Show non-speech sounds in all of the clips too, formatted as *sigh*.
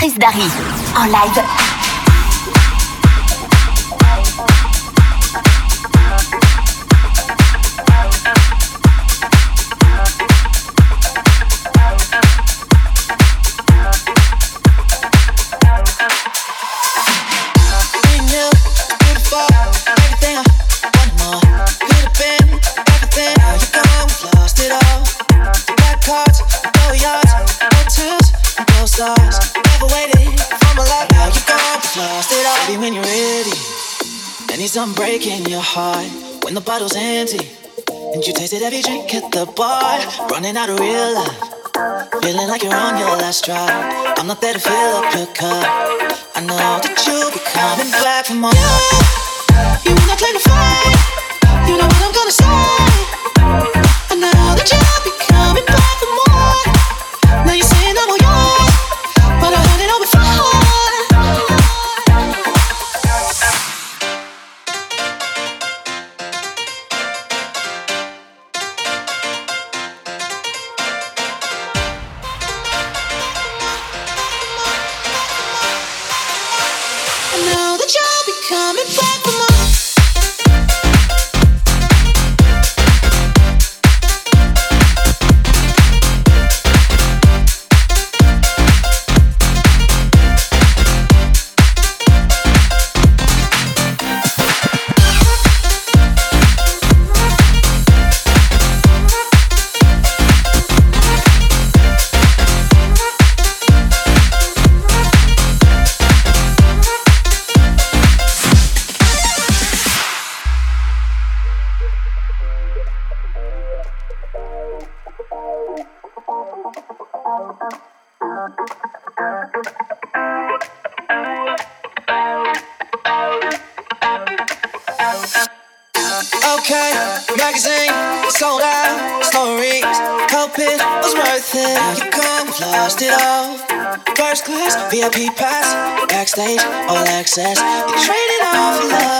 Chris Darry en live I'm breaking your heart when the bottle's empty. And you tasted every drink at the bar, running out of real love. Feeling like you're on your last drop. I'm not there to fill up your cup. I know that you'll be coming back for more. You, you not claim to fight. You know what I'm VIP pass, backstage, all access. You traded off love,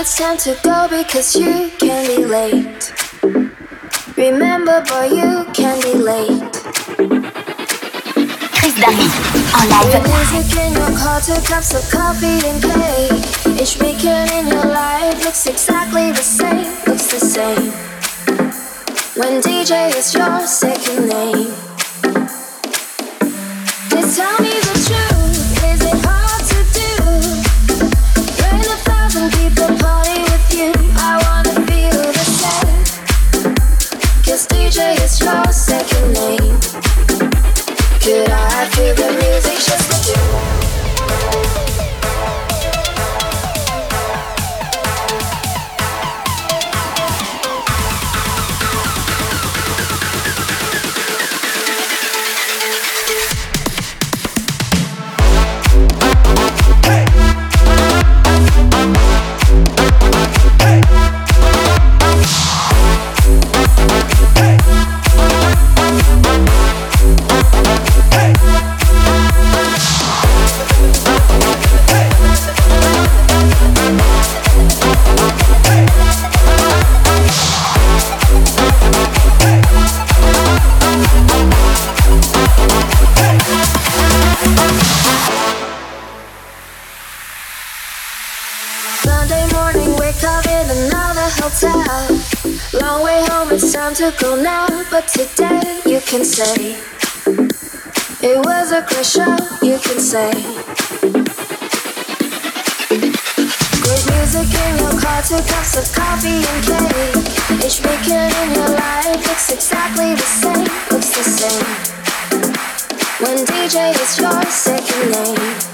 it's time to go because you can be late. Remember, boy, you can be late. Chris Darry en live. Music in your car, two cups of coffee and cake. Each weekend in your life looks exactly the same, looks the same. When DJ is your second name. I feel the can say it was a show. You can say great music in your car, two cups of coffee and cake. Each weekend in your life looks exactly the same. Looks the same when DJ is your second name.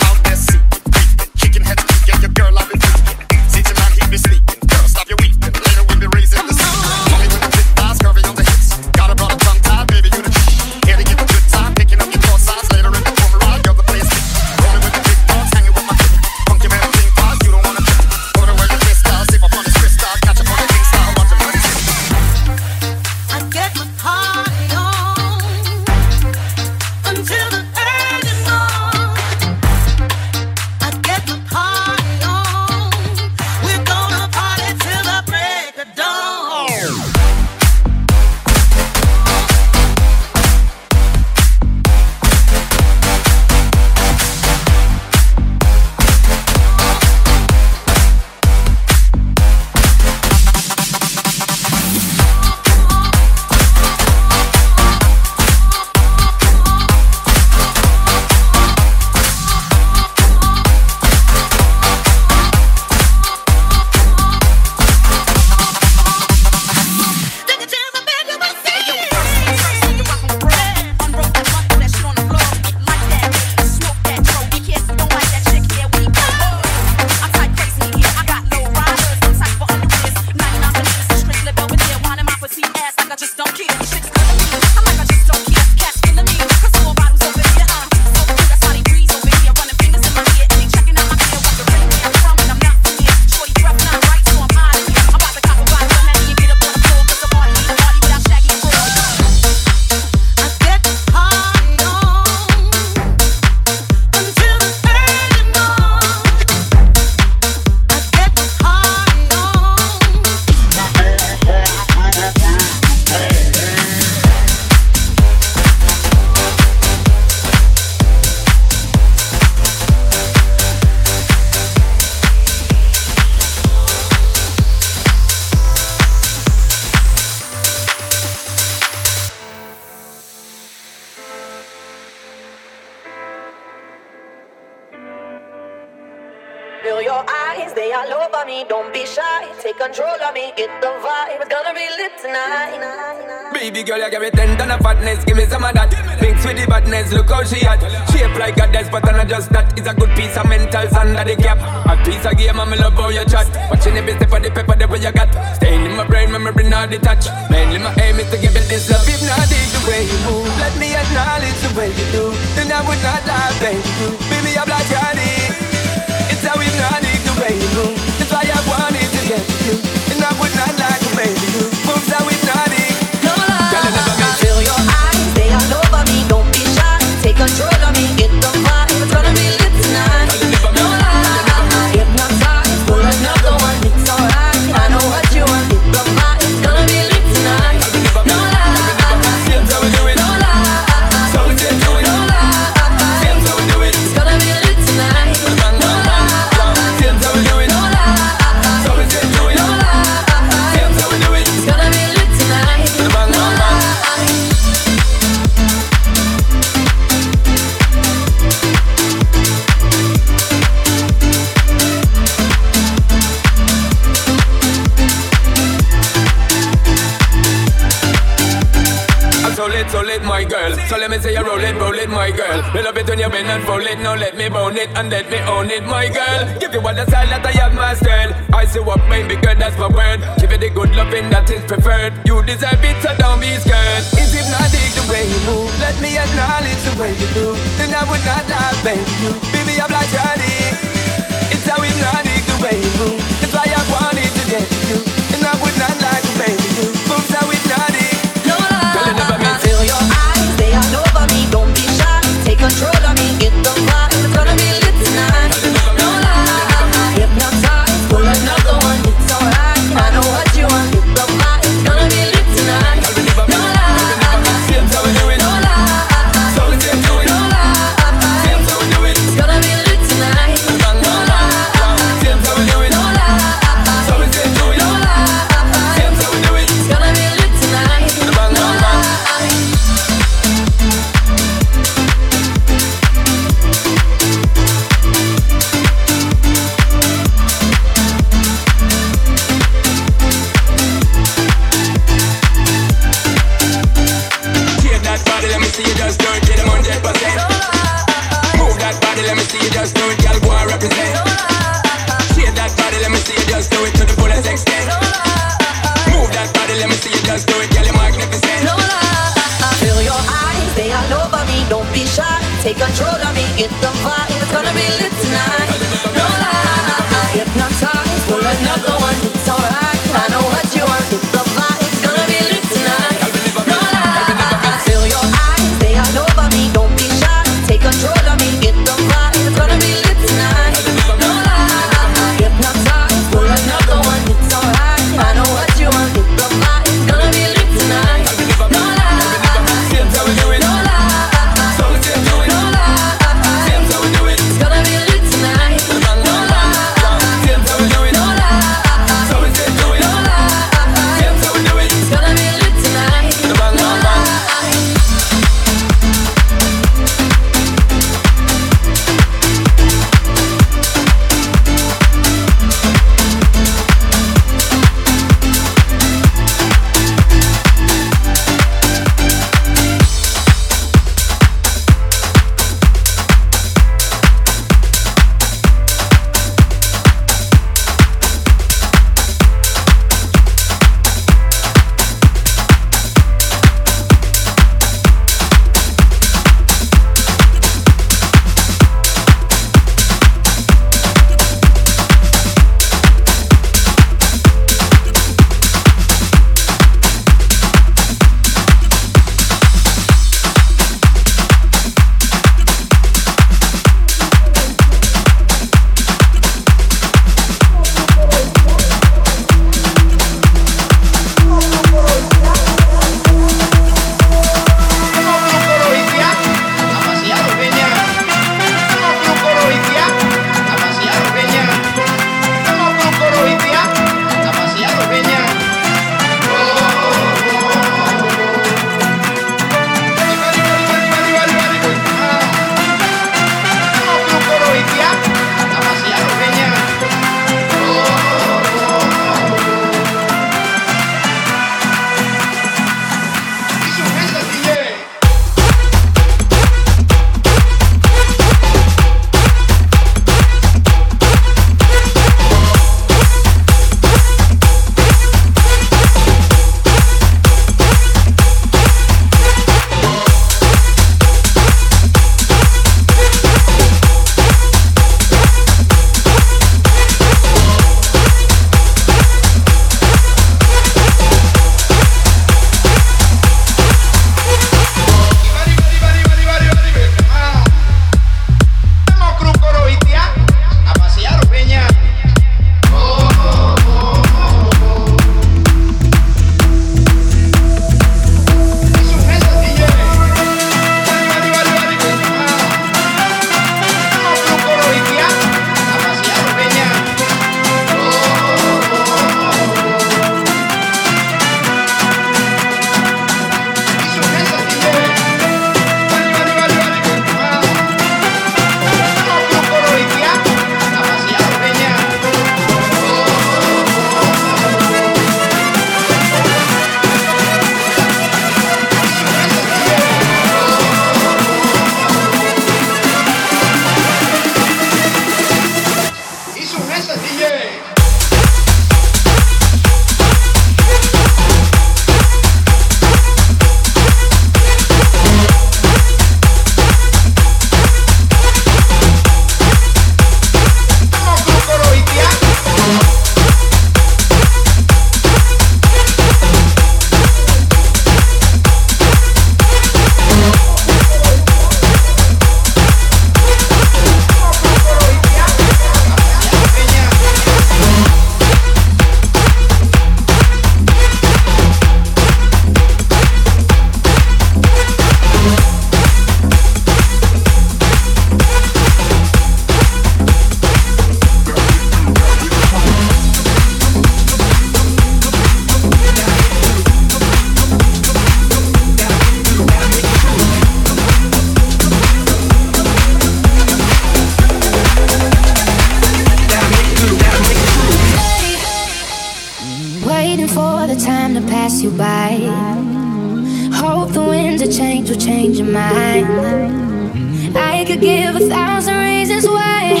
mind. I could give a thousand reasons why,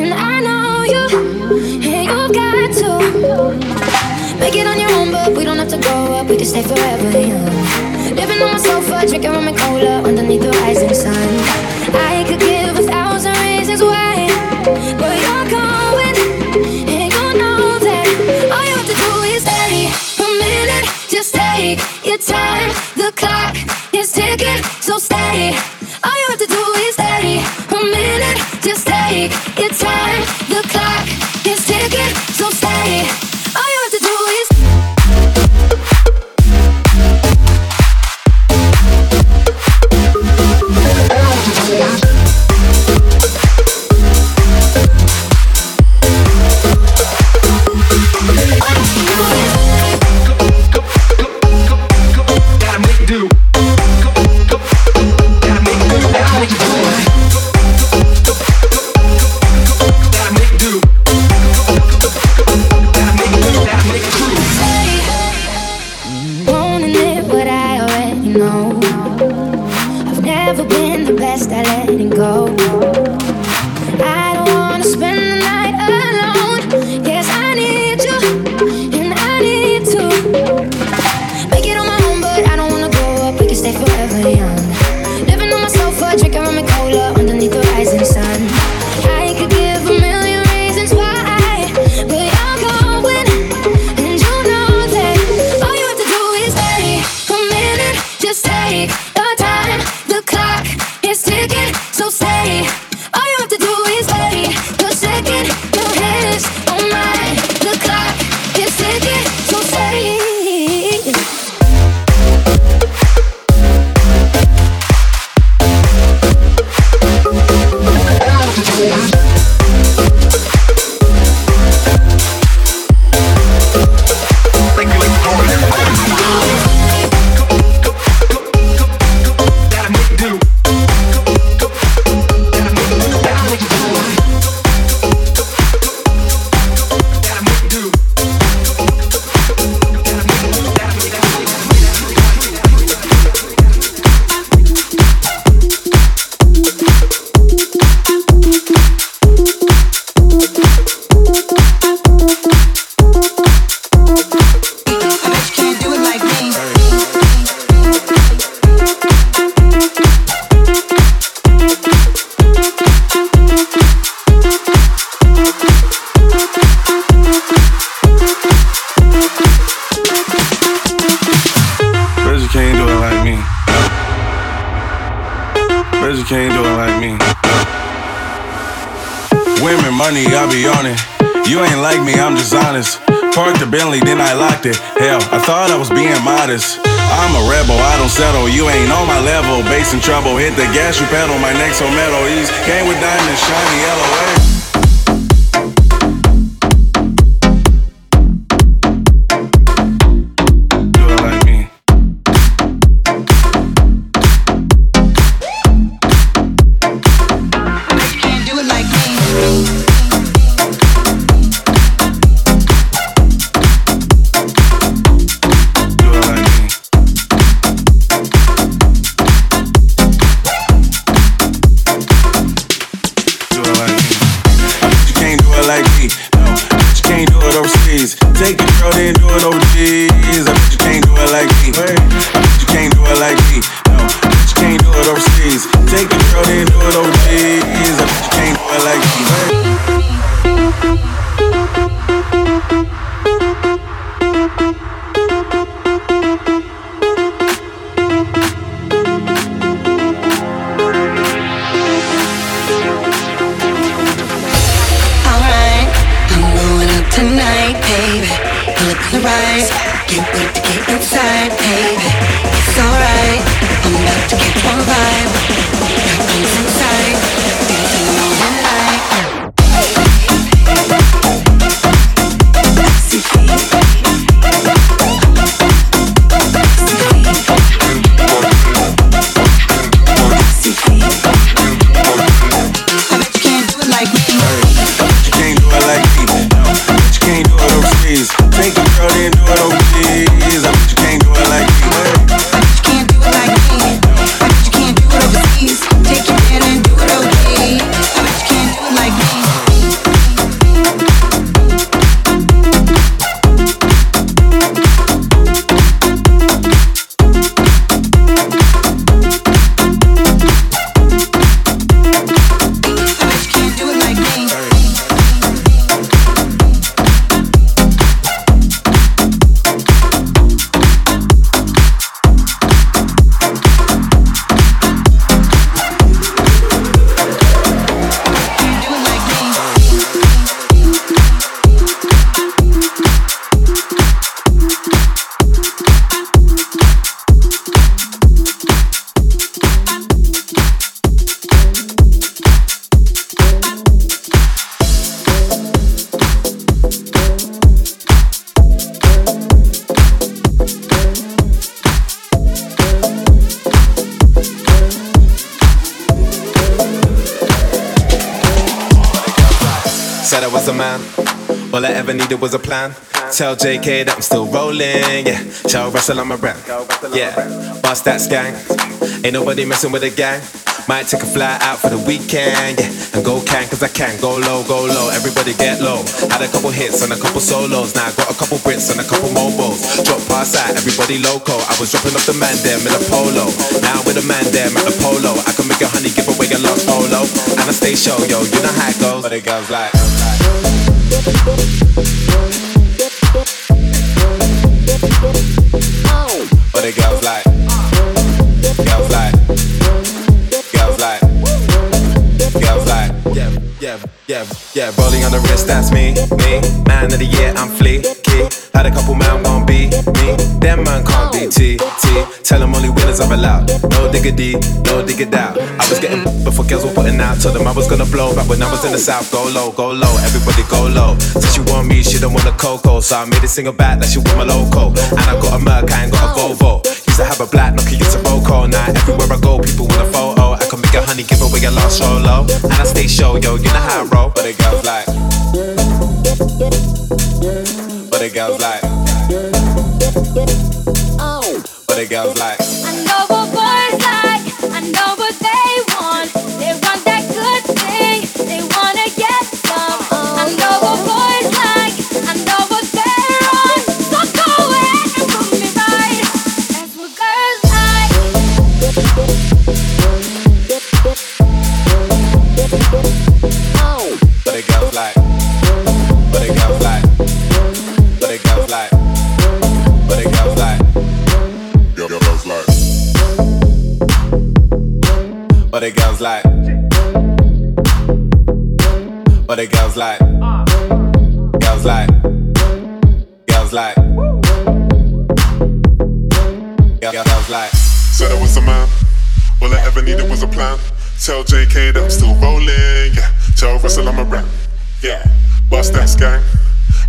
and I know you, and you've got to make it on your own. But we don't have to grow up; we can stay forever young. Living on my sofa, drinking rum and cola underneath the rising sun. I could give a thousand reasons why, but you're going, and you know that all you have to do is stay a minute. Just take your time body. girls, you can't do it like me. Women, money, I be on it. You ain't like me, I'm just honest. Parked the Bentley, then I locked it. Hell, I thought I was being modest. I'm a rebel, I don't settle. You ain't on my level. Bass in trouble, hit the gas, you pedal. My neck's so metal. He's came with diamonds, shiny, LOA. Tell JK that I'm still rolling. Yeah, tell Russell I'm a rap. Yeah, bust that gang. Ain't nobody messing with the gang. Might take a fly out for the weekend. Yeah, and go can, cause I can. Go low, go low. Everybody get low. Had a couple hits and a couple solos. Now I got a couple Brits and a couple mobiles. Drop past out, everybody loco. I was dropping off the man them in a polo. Now with a man them at the polo. I can make a honey give away a lost polo. And I stay show, yo. You know how it goes. But it goes like. But it goes like, goes like, goes like, goes like, yeah, yeah, yeah, yeah. Rolling on the wrist, that's me, me. Man of the year, I'm fleeky. Had a couple man won't be me. Them man can't be T, T. Tell them only winners are allowed. No diggity, no dig out. I was getting *laughs* before girls were putting out. Told them I was gonna blow back when I was in the south. Go low, go low, everybody go low. Said she want me, she don't want a cocoa. So I made a single back that she want my loco. And I got a Merc, I ain't got a Volvo. Used to have a black Nokia, it's a Roco. Now everywhere I go, people want a photo. I can make a honey, give away a lost solo. And I stay show, yo, you know how I roll. But it goes like. But it goes like. But it goes like. But it goes like. But it goes like. Goes like. Goes like. Goes like. Said I was a man. All I ever needed was a plan. Tell JK that I'm still rolling. Yeah. Tell Russell I'm a rap. Yeah. Bust that gang.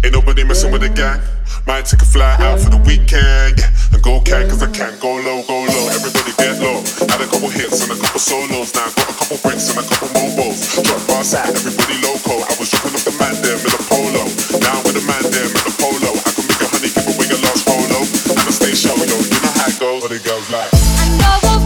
Ain't nobody messing with the gang. Might take a fly out for the weekend, yeah. And go can, cause I can. Go low, go low, everybody get low. Had a couple hits and a couple solos. Now I got a couple bricks and a couple mobiles. Drop bar side, everybody loco. I was dropping off the man there in the polo. Now with the man there in the polo. I can make a honey, give away your last polo. And a stay show, yo. You know how it goes. But it goes like. I know